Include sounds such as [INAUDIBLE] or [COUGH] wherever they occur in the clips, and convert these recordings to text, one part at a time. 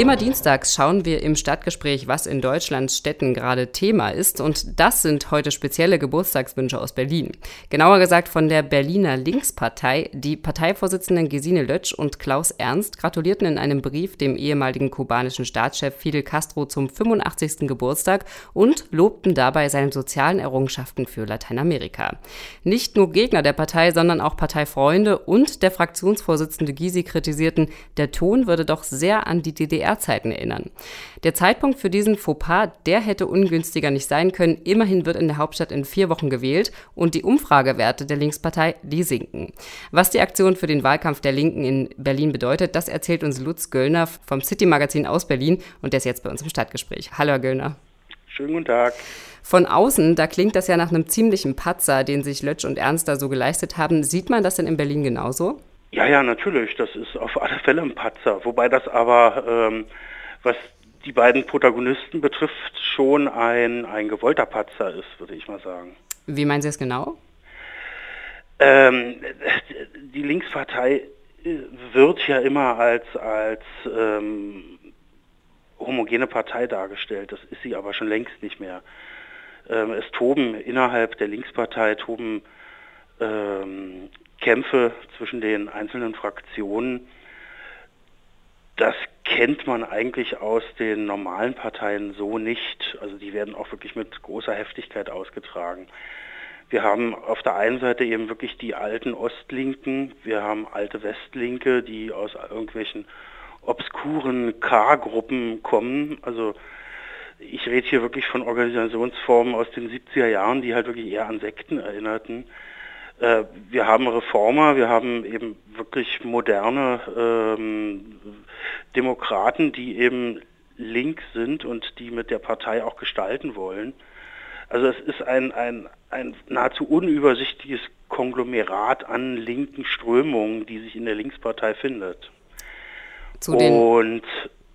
Immer dienstags schauen wir im Stadtgespräch, was in Deutschlands Städten gerade Thema ist. Und das sind heute spezielle Geburtstagswünsche aus Berlin. Genauer gesagt von der Berliner Linkspartei. Die Parteivorsitzenden Gesine Lötsch und Klaus Ernst gratulierten in einem Brief dem ehemaligen kubanischen Staatschef Fidel Castro zum 85. Geburtstag und lobten dabei seine sozialen Errungenschaften für Lateinamerika. Nicht nur Gegner der Partei, sondern auch Parteifreunde und der Fraktionsvorsitzende Gysi kritisierten, der Ton würde doch sehr an die DDR DDR-Zeiten erinnern. Der Zeitpunkt für diesen Fauxpas, der hätte ungünstiger nicht sein können. Immerhin wird in der Hauptstadt in vier Wochen gewählt und die Umfragewerte der Linkspartei, die sinken. Was die Aktion für den Wahlkampf der Linken in Berlin bedeutet, das erzählt uns Lutz Göllner vom City-Magazin aus Berlin und der ist jetzt bei uns im Stadtgespräch. Hallo, Herr Göllner. Schönen guten Tag. Von außen, da klingt das ja nach einem ziemlichen Patzer, den sich Lötsch und Ernst da so geleistet haben. Sieht man das denn in Berlin genauso? Ja, ja, natürlich. Das ist auf alle Fälle ein Patzer. Wobei das aber, ähm, was die beiden Protagonisten betrifft, schon ein, ein gewollter Patzer ist, würde ich mal sagen. Wie meinen Sie es genau? Ähm, die Linkspartei äh, wird ja immer als, als ähm, homogene Partei dargestellt. Das ist sie aber schon längst nicht mehr. Ähm, es toben innerhalb der Linkspartei toben ähm, Kämpfe zwischen den einzelnen Fraktionen, das kennt man eigentlich aus den normalen Parteien so nicht. Also die werden auch wirklich mit großer Heftigkeit ausgetragen. Wir haben auf der einen Seite eben wirklich die alten Ostlinken, wir haben alte Westlinke, die aus irgendwelchen obskuren K-Gruppen kommen. Also ich rede hier wirklich von Organisationsformen aus den 70er Jahren, die halt wirklich eher an Sekten erinnerten. Äh, wir haben Reformer, wir haben eben wirklich moderne ähm, Demokraten, die eben links sind und die mit der Partei auch gestalten wollen. Also es ist ein, ein, ein nahezu unübersichtliches Konglomerat an linken Strömungen, die sich in der Linkspartei findet. und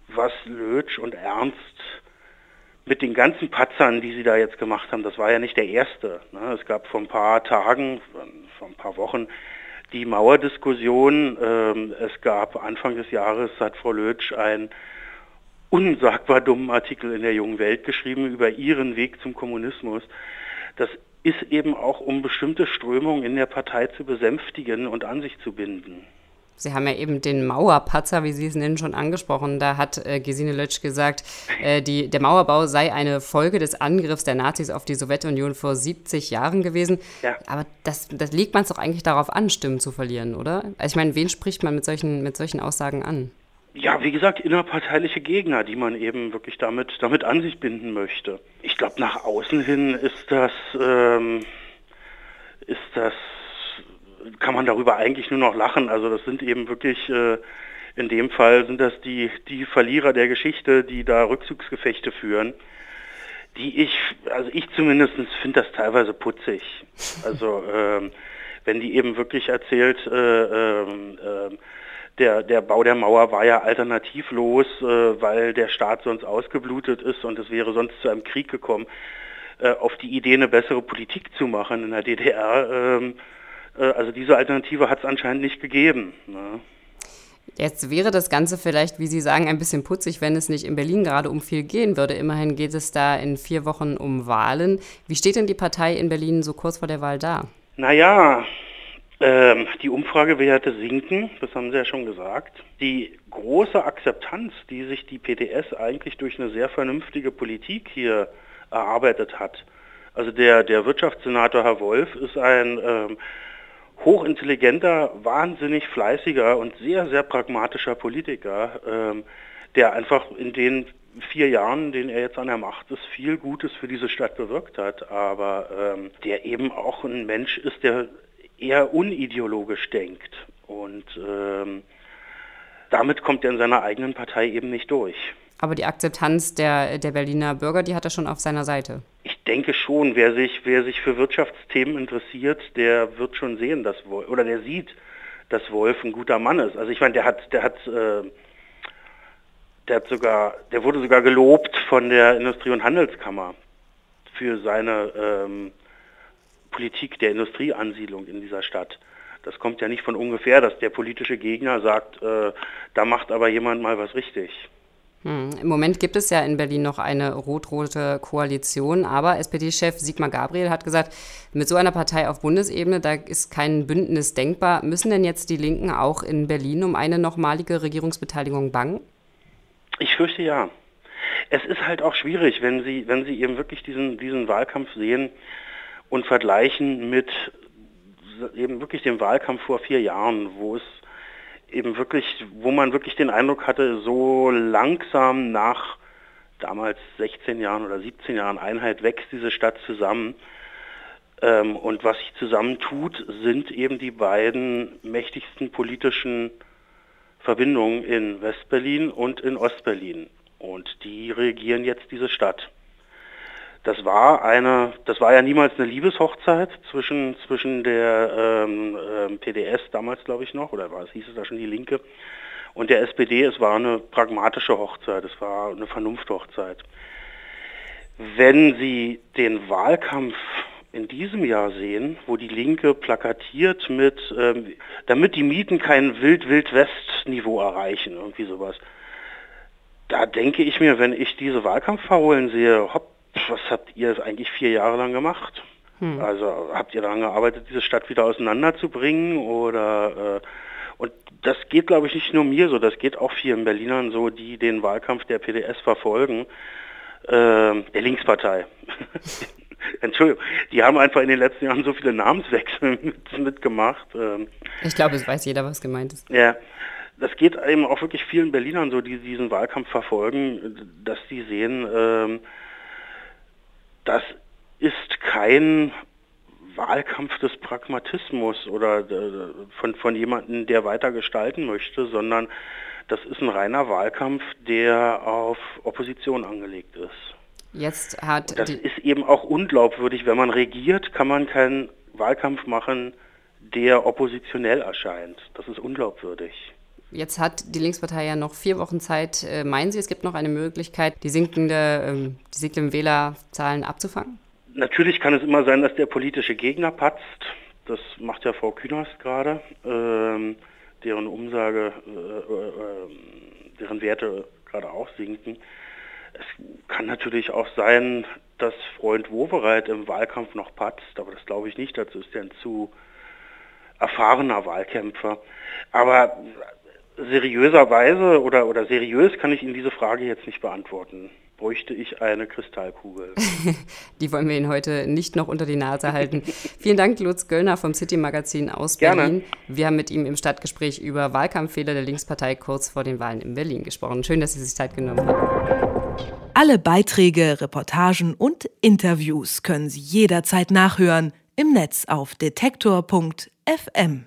was Lötsch und Ernst mit den ganzen Patzern, die sie da jetzt gemacht haben, das war ja nicht der erste. Ne? Es gab vor ein paar Tagen, vor ein paar Wochen die Mauerdiskussion. Ähm, es gab Anfang des Jahres, hat Frau Lötsch einen unsagbar dummen Artikel in der Jungen Welt geschrieben über ihren Weg zum Kommunismus. Das ist eben auch, um bestimmte Strömungen in der Partei zu besänftigen und an sich zu binden. Sie haben ja eben den Mauerpatzer, wie Sie es nennen, schon angesprochen. Da hat äh, Gesine Lötsch gesagt, äh, die, der Mauerbau sei eine Folge des Angriffs der Nazis auf die Sowjetunion vor 70 Jahren gewesen. Ja. Aber das, das legt man es doch eigentlich darauf an, Stimmen zu verlieren, oder? Also ich meine, wen spricht man mit solchen, mit solchen Aussagen an? Ja, wie gesagt, innerparteiliche Gegner, die man eben wirklich damit, damit an sich binden möchte. Ich glaube, nach außen hin ist das, ähm, ist das kann man darüber eigentlich nur noch lachen. Also das sind eben wirklich, äh, in dem Fall sind das die, die Verlierer der Geschichte, die da Rückzugsgefechte führen, die ich, also ich zumindest finde das teilweise putzig. Also ähm, wenn die eben wirklich erzählt, äh, äh, der, der Bau der Mauer war ja alternativlos, äh, weil der Staat sonst ausgeblutet ist und es wäre sonst zu einem Krieg gekommen. Äh, auf die Idee, eine bessere Politik zu machen in der DDR, ähm, äh, also diese Alternative hat es anscheinend nicht gegeben. Ne? Jetzt wäre das Ganze vielleicht, wie Sie sagen, ein bisschen putzig, wenn es nicht in Berlin gerade um viel gehen würde. Immerhin geht es da in vier Wochen um Wahlen. Wie steht denn die Partei in Berlin so kurz vor der Wahl da? Naja, ähm, die Umfragewerte sinken, das haben Sie ja schon gesagt. Die große Akzeptanz, die sich die PDS eigentlich durch eine sehr vernünftige Politik hier erarbeitet hat. Also der, der Wirtschaftssenator Herr Wolf ist ein ähm, hochintelligenter, wahnsinnig fleißiger und sehr, sehr pragmatischer Politiker, ähm, der einfach in den vier Jahren, in denen er jetzt an der Macht ist, viel Gutes für diese Stadt bewirkt hat, aber ähm, der eben auch ein Mensch ist, der eher unideologisch denkt. Und ähm, damit kommt er in seiner eigenen Partei eben nicht durch. Aber die Akzeptanz der, der Berliner Bürger, die hat er schon auf seiner Seite denke schon, wer sich, wer sich für Wirtschaftsthemen interessiert, der wird schon sehen, dass Wolf, oder der sieht, dass Wolf ein guter Mann ist. Also ich meine, der hat, der hat, äh, der hat sogar, der wurde sogar gelobt von der Industrie- und Handelskammer für seine ähm, Politik der Industrieansiedlung in dieser Stadt. Das kommt ja nicht von ungefähr, dass der politische Gegner sagt, äh, da macht aber jemand mal was richtig. Hm. Im Moment gibt es ja in Berlin noch eine rot-rote Koalition, aber SPD-Chef Sigmar Gabriel hat gesagt, mit so einer Partei auf Bundesebene, da ist kein Bündnis denkbar. Müssen denn jetzt die Linken auch in Berlin um eine nochmalige Regierungsbeteiligung bangen? Ich fürchte ja. Es ist halt auch schwierig, wenn Sie, wenn Sie eben wirklich diesen, diesen Wahlkampf sehen und vergleichen mit eben wirklich dem Wahlkampf vor vier Jahren, wo es eben wirklich, wo man wirklich den Eindruck hatte, so langsam nach damals 16 Jahren oder 17 Jahren Einheit wächst diese Stadt zusammen. Ähm, und was sich zusammentut, sind eben die beiden mächtigsten politischen Verbindungen in Westberlin und in Ostberlin. Und die regieren jetzt diese Stadt. Das war eine, das war ja niemals eine Liebeshochzeit zwischen zwischen der ähm, ähm, PDS damals, glaube ich noch, oder was hieß es da schon die Linke und der SPD. Es war eine pragmatische Hochzeit, es war eine Vernunfthochzeit. Wenn Sie den Wahlkampf in diesem Jahr sehen, wo die Linke plakatiert mit, ähm, damit die Mieten kein Wild-Wild-West-Niveau erreichen, irgendwie sowas. Da denke ich mir, wenn ich diese Wahlkampfparolen sehe, hopp, was habt ihr eigentlich vier Jahre lang gemacht? Hm. Also habt ihr daran gearbeitet, diese Stadt wieder auseinanderzubringen oder äh, und das geht, glaube ich, nicht nur mir so, das geht auch vielen Berlinern so, die den Wahlkampf der PDS verfolgen, äh, der Linkspartei. [LAUGHS] Entschuldigung, die haben einfach in den letzten Jahren so viele Namenswechsel [LAUGHS] mit, mitgemacht. Ähm, ich glaube, es weiß jeder, was gemeint ist. Ja, das geht eben auch wirklich vielen Berlinern so, die diesen Wahlkampf verfolgen, dass die sehen, ähm, das ist kein Wahlkampf des Pragmatismus oder äh, von, von jemandem, der weiter gestalten möchte, sondern das ist ein reiner Wahlkampf, der auf Opposition angelegt ist. Jetzt hat das ist eben auch unglaubwürdig. Wenn man regiert, kann man keinen Wahlkampf machen, der oppositionell erscheint. Das ist unglaubwürdig. Jetzt hat die Linkspartei ja noch vier Wochen Zeit. Äh, meinen Sie, es gibt noch eine Möglichkeit, die sinkende, ähm, die sinkenden Wählerzahlen abzufangen? Natürlich kann es immer sein, dass der politische Gegner patzt. Das macht ja Frau Künast gerade, ähm, deren Umsage, äh, äh, deren Werte gerade auch sinken. Es kann natürlich auch sein, dass Freund Wowereit im Wahlkampf noch patzt, aber das glaube ich nicht. Dazu ist er ein zu erfahrener Wahlkämpfer. Aber seriöserweise oder, oder seriös kann ich Ihnen diese Frage jetzt nicht beantworten. Bräuchte ich eine Kristallkugel? [LAUGHS] die wollen wir Ihnen heute nicht noch unter die Nase halten. [LAUGHS] Vielen Dank, Lutz Göllner vom City Magazin aus Berlin. Gerne. Wir haben mit ihm im Stadtgespräch über Wahlkampffehler der Linkspartei kurz vor den Wahlen in Berlin gesprochen. Schön, dass Sie sich Zeit genommen haben. Alle Beiträge, Reportagen und Interviews können Sie jederzeit nachhören im Netz auf detektor.fm.